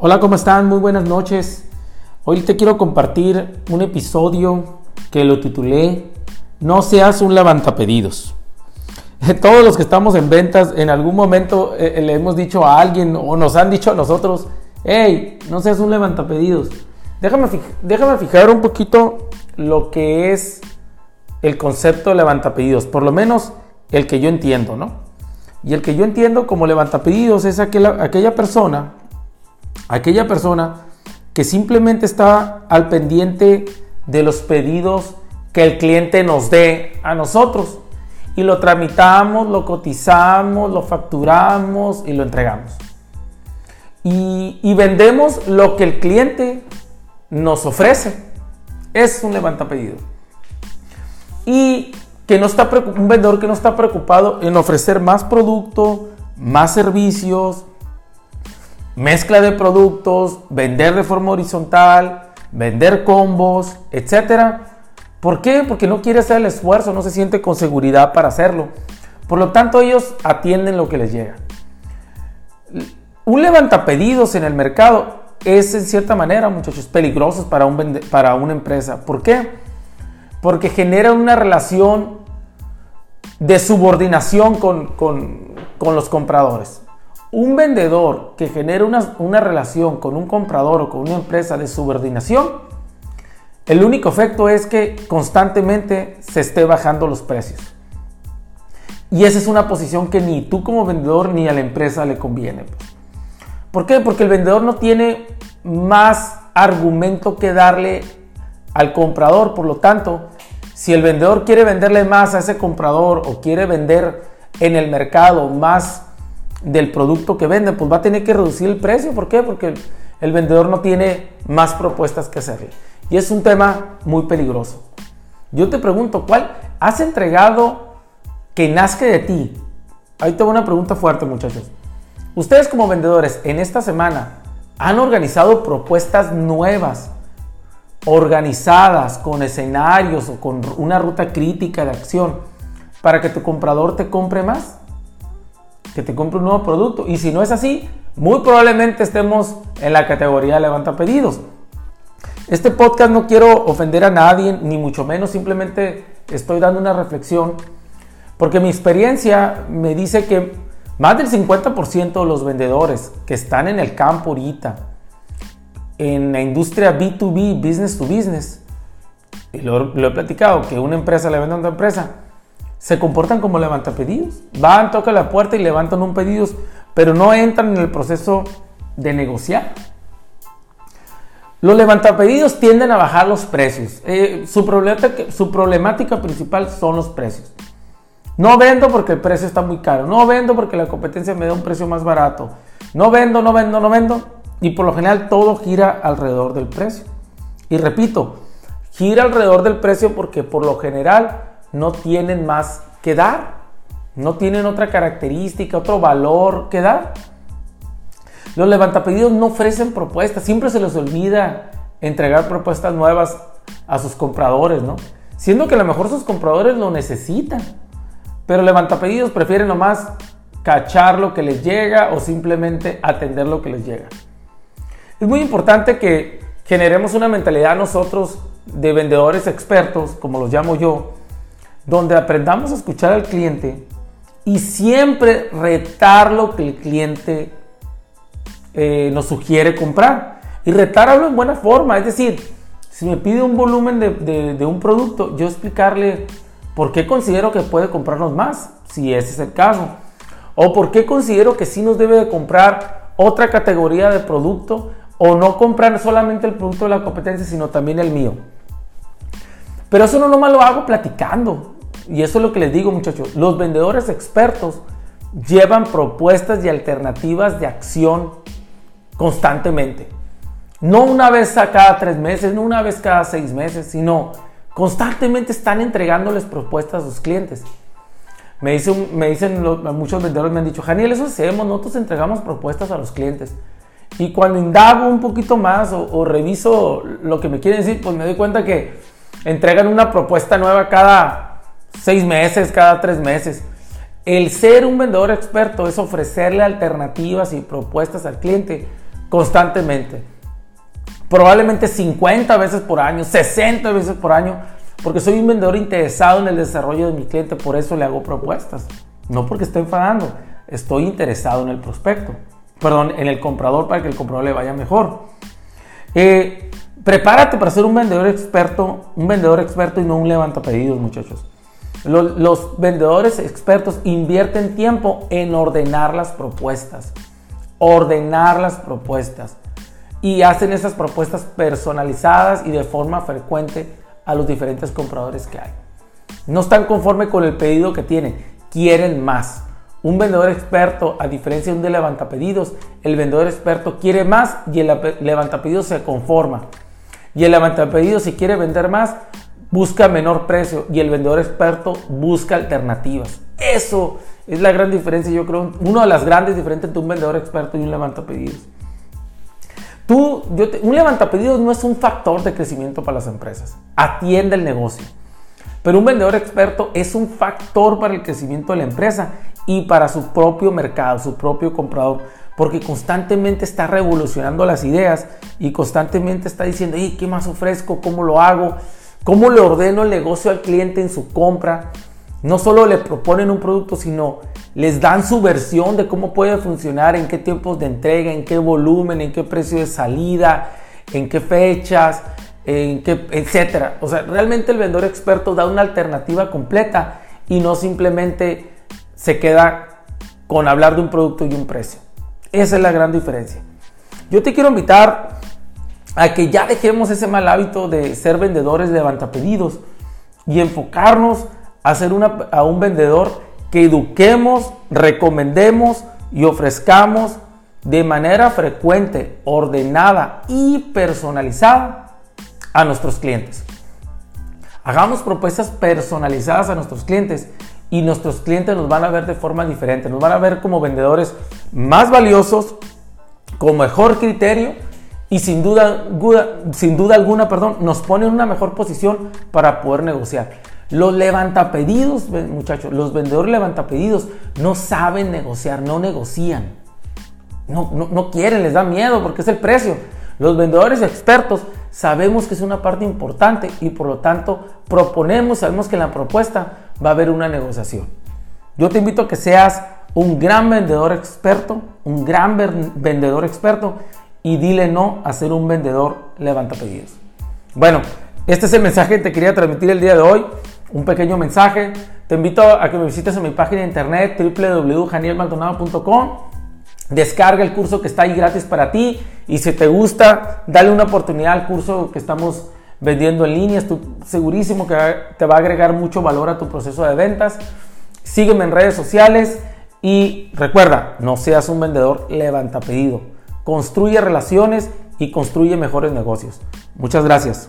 Hola, ¿cómo están? Muy buenas noches. Hoy te quiero compartir un episodio que lo titulé No seas un levantapedidos. Todos los que estamos en ventas, en algún momento eh, eh, le hemos dicho a alguien o nos han dicho a nosotros, hey, no seas un levantapedidos. Déjame, déjame fijar un poquito lo que es el concepto de levantapedidos, por lo menos el que yo entiendo, ¿no? Y el que yo entiendo como levantapedidos es aquella, aquella persona aquella persona que simplemente está al pendiente de los pedidos que el cliente nos dé a nosotros y lo tramitamos, lo cotizamos, lo facturamos y lo entregamos. Y, vendemos lo que el cliente nos ofrece. Es un levantapedido. Y que no está un vendedor que no está preocupado en ofrecer más producto, más servicios, mezcla de productos, vender de forma horizontal, vender combos, etc. ¿Por qué? Porque no quiere hacer el esfuerzo, no se siente con seguridad para hacerlo. Por lo tanto, ellos atienden lo que les llega. Un levantapedidos en el mercado es en cierta manera, muchachos, peligroso para, un para una empresa. ¿Por qué? Porque genera una relación de subordinación con, con los compradores. Un vendedor que genera una, relación con un comprador o con una empresa de subordinación, el único efecto es que constantemente se esté bajando los precios. Y esa es una posición que ni tú como vendedor ni a la empresa le conviene. ¿Por qué? Porque el vendedor no tiene más argumento que darle al comprador. Por lo tanto, si el vendedor quiere venderle más a ese comprador o quiere vender en el mercado más del producto que vende, pues va a tener que reducir el precio. ¿Por qué? Porque el, vendedor no tiene más propuestas que hacerle. Y es un tema muy peligroso. Yo te pregunto, ¿cuál has entregado que nazca de ti? Ahí tengo una pregunta fuerte, muchachos. Ustedes como vendedores en esta semana han organizado propuestas nuevas, organizadas, con escenarios o con una ruta crítica de acción para que tu comprador te compre más que te compre un nuevo producto. Y si no es así, muy probablemente estemos en la categoría levanta pedidos. Este podcast no quiero ofender a nadie, ni mucho menos, simplemente estoy dando una reflexión, porque mi experiencia me dice que más del 50% de los vendedores que están en el campo ahorita, en la industria B2B, business to business, y lo, lo he platicado, que una empresa le vende a otra empresa, se comportan como levantapedidos. Van, tocan la puerta y levantan un pedido, pero no entran en el proceso de negociar. Los levantapedidos tienden a bajar los precios. Eh, su, problemática, su problemática principal son los precios. No vendo porque el precio está muy caro. No vendo porque la competencia me da un precio más barato. No vendo, no vendo, no vendo. Y por lo general todo gira alrededor del precio. Y repito, gira alrededor del precio porque por lo general no tienen más que dar, no tienen otra característica, otro valor que dar. Los levantapedidos no ofrecen propuestas, siempre se les olvida entregar propuestas nuevas a sus compradores, ¿no? Siendo que a lo mejor sus compradores lo necesitan, pero levantapedidos prefieren nomás cachar lo que les llega o simplemente atender lo que les llega. Es muy importante que generemos una mentalidad nosotros de vendedores expertos, como los llamo yo, donde aprendamos a escuchar al cliente y siempre retar lo que el cliente eh, nos sugiere comprar. Y retarlo en buena forma, es decir, si me pide un volumen de, un producto, yo explicarle por qué considero que puede comprarnos más, si ese es el caso. O por qué considero que sí nos debe de comprar otra categoría de producto o no comprar solamente el producto de la competencia, sino también el mío. Pero eso no nomás lo hago platicando. Y eso es lo que les digo muchachos, los vendedores expertos llevan propuestas y alternativas de acción constantemente. No una vez a cada tres meses, no una vez cada seis meses, sino constantemente están entregándoles propuestas a sus clientes. Me dicen, me dicen muchos vendedores me han dicho, Janiel, eso hacemos, nosotros entregamos propuestas a los clientes. Y cuando indago un poquito más o, o reviso lo que me quieren decir, pues me doy cuenta que entregan una propuesta nueva cada seis meses, cada tres meses. El ser un vendedor experto es ofrecerle alternativas y propuestas al cliente constantemente. Probablemente 50 veces por año, 60 veces por año, porque soy un vendedor interesado en el desarrollo de mi cliente, por eso le hago propuestas. No porque esté enfadando, estoy interesado en el prospecto, perdón, en el comprador para que el comprador le vaya mejor. Eh, prepárate para ser un vendedor experto, un vendedor experto y no un levantapedidos, muchachos. Los, vendedores expertos invierten tiempo en ordenar las propuestas. Ordenar las propuestas. Y hacen esas propuestas personalizadas y de forma frecuente a los diferentes compradores que hay. No están conformes con el pedido que tienen, quieren más. Un vendedor experto, a diferencia de un de levantapedidos, el vendedor experto quiere más y el levantapedidos se conforma. Y el levantapedidos, si quiere vender más, busca menor precio y el vendedor experto busca alternativas. Eso es la gran diferencia, yo creo, una de las grandes diferencias entre un vendedor experto y un levantapedidos. Tú, yo un levantapedidos no es un factor de crecimiento para las empresas, atiende el negocio. Pero un vendedor experto es un factor para el crecimiento de la empresa y para su propio mercado, su propio comprador, porque constantemente está revolucionando las ideas y constantemente está diciendo, ¿qué más ofrezco? ¿Cómo lo hago? Cómo le ordeno el negocio al cliente en su compra. No solo le proponen un producto, sino les dan su versión de cómo puede funcionar, en qué tiempos de entrega, en qué volumen, en qué precio de salida, en qué fechas, en qué, etcétera. O sea, realmente el vendedor experto da una alternativa completa y no simplemente se queda con hablar de un producto y un precio. Esa es la gran diferencia. Yo te quiero invitar a que ya dejemos ese mal hábito de ser vendedores levantapedidos y enfocarnos a ser a un vendedor que eduquemos, recomendemos y ofrezcamos de manera frecuente, ordenada y personalizada a nuestros clientes. Hagamos propuestas personalizadas a nuestros clientes y nuestros clientes nos van a ver de forma diferente, nos van a ver como vendedores más valiosos, con mejor criterio y sin duda, sin duda alguna, perdón, nos pone en una mejor posición para poder negociar. Los levantapedidos, muchachos, los vendedores levantapedidos no saben negociar, no negocian. No, no, no quieren, les da miedo porque es el precio. Los vendedores expertos sabemos que es una parte importante y por lo tanto proponemos, sabemos que en la propuesta va a haber una negociación. Yo te invito a que seas un gran vendedor experto, un gran vendedor experto y dile no a ser un vendedor levanta pedidos. Bueno, este es el mensaje que te quería transmitir el día de hoy. Un pequeño mensaje. Te invito a que me visites en mi página de internet www.janielmaldonado.com. Descarga el curso que está ahí gratis para ti y si te gusta, dale una oportunidad al curso que estamos vendiendo en línea. Estoy segurísimo que te va a agregar mucho valor a tu proceso de ventas. Sígueme en redes sociales y recuerda, no seas un vendedor levanta pedido construye relaciones y construye mejores negocios. Muchas gracias.